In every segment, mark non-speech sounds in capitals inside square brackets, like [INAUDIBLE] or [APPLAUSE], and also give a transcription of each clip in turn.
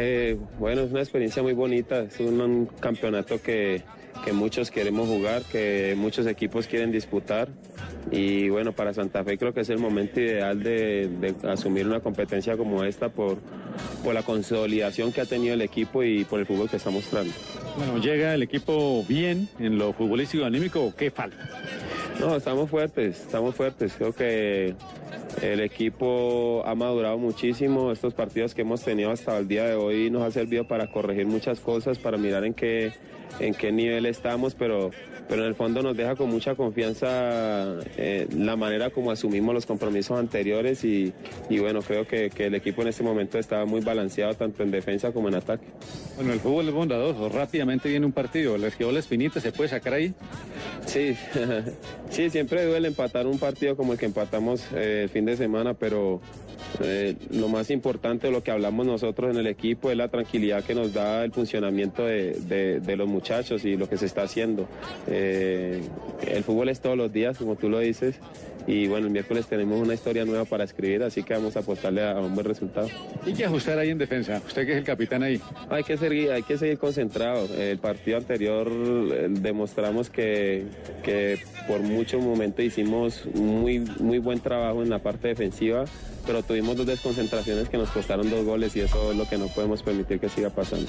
Eh, bueno, es una experiencia muy bonita. Es un, campeonato que, que muchos queremos jugar, que muchos equipos quieren disputar. Y bueno, para Santa Fe creo que es el momento ideal de, de asumir una competencia como esta por, por la consolidación que ha tenido el equipo y por el fútbol que está mostrando. Bueno, ¿llega el equipo bien en lo futbolístico anímico qué falta? No, estamos fuertes, estamos fuertes. Creo que el equipo ha madurado muchísimo. Estos partidos que hemos tenido hasta el día de hoy nos ha servido para corregir muchas cosas, para mirar en qué, en qué nivel estamos, pero, pero en el fondo nos deja con mucha confianza eh, la manera como asumimos los compromisos anteriores y, y bueno, creo que, que, el equipo en este momento está muy balanceado tanto en defensa como en ataque. Bueno, el fútbol es bondadoso, rápidamente viene un partido, les quedó la espinita, ¿se puede sacar ahí? Sí, [LAUGHS] sí, siempre duele empatar un partido como el que empatamos eh, el fin de semana, pero eh, lo más importante, lo que hablamos nosotros en el equipo, es la tranquilidad que nos da el funcionamiento de, de, de los muchachos y lo que se está haciendo. Eh, el fútbol es todos los días, como tú lo dices, y bueno, el miércoles tenemos una historia nueva para escribir, así que vamos a apostarle a, a un buen resultado. ¿Y qué ajustar ahí en defensa? Usted que es el capitán ahí. Hay que seguir, hay que seguir concentrado. El partido anterior demostramos que, que por muchos momentos hicimos muy, muy buen trabajo en la parte defensiva, pero tuvimos dos desconcentraciones que nos costaron dos goles y eso es lo que no podemos permitir que siga pasando.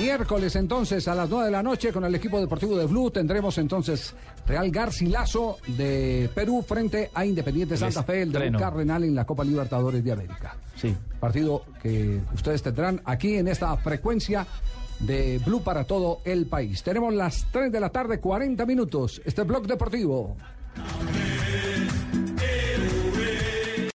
Miércoles entonces a las 9 de la noche con el equipo deportivo de Blue tendremos entonces Real Garcilaso de Perú frente a Independiente Santa Fe, el de Cardenal en la Copa Libertadores de América. Sí. Partido que ustedes tendrán aquí en esta frecuencia de Blue para todo el país. Tenemos las 3 de la tarde, 40 minutos. Este blog deportivo.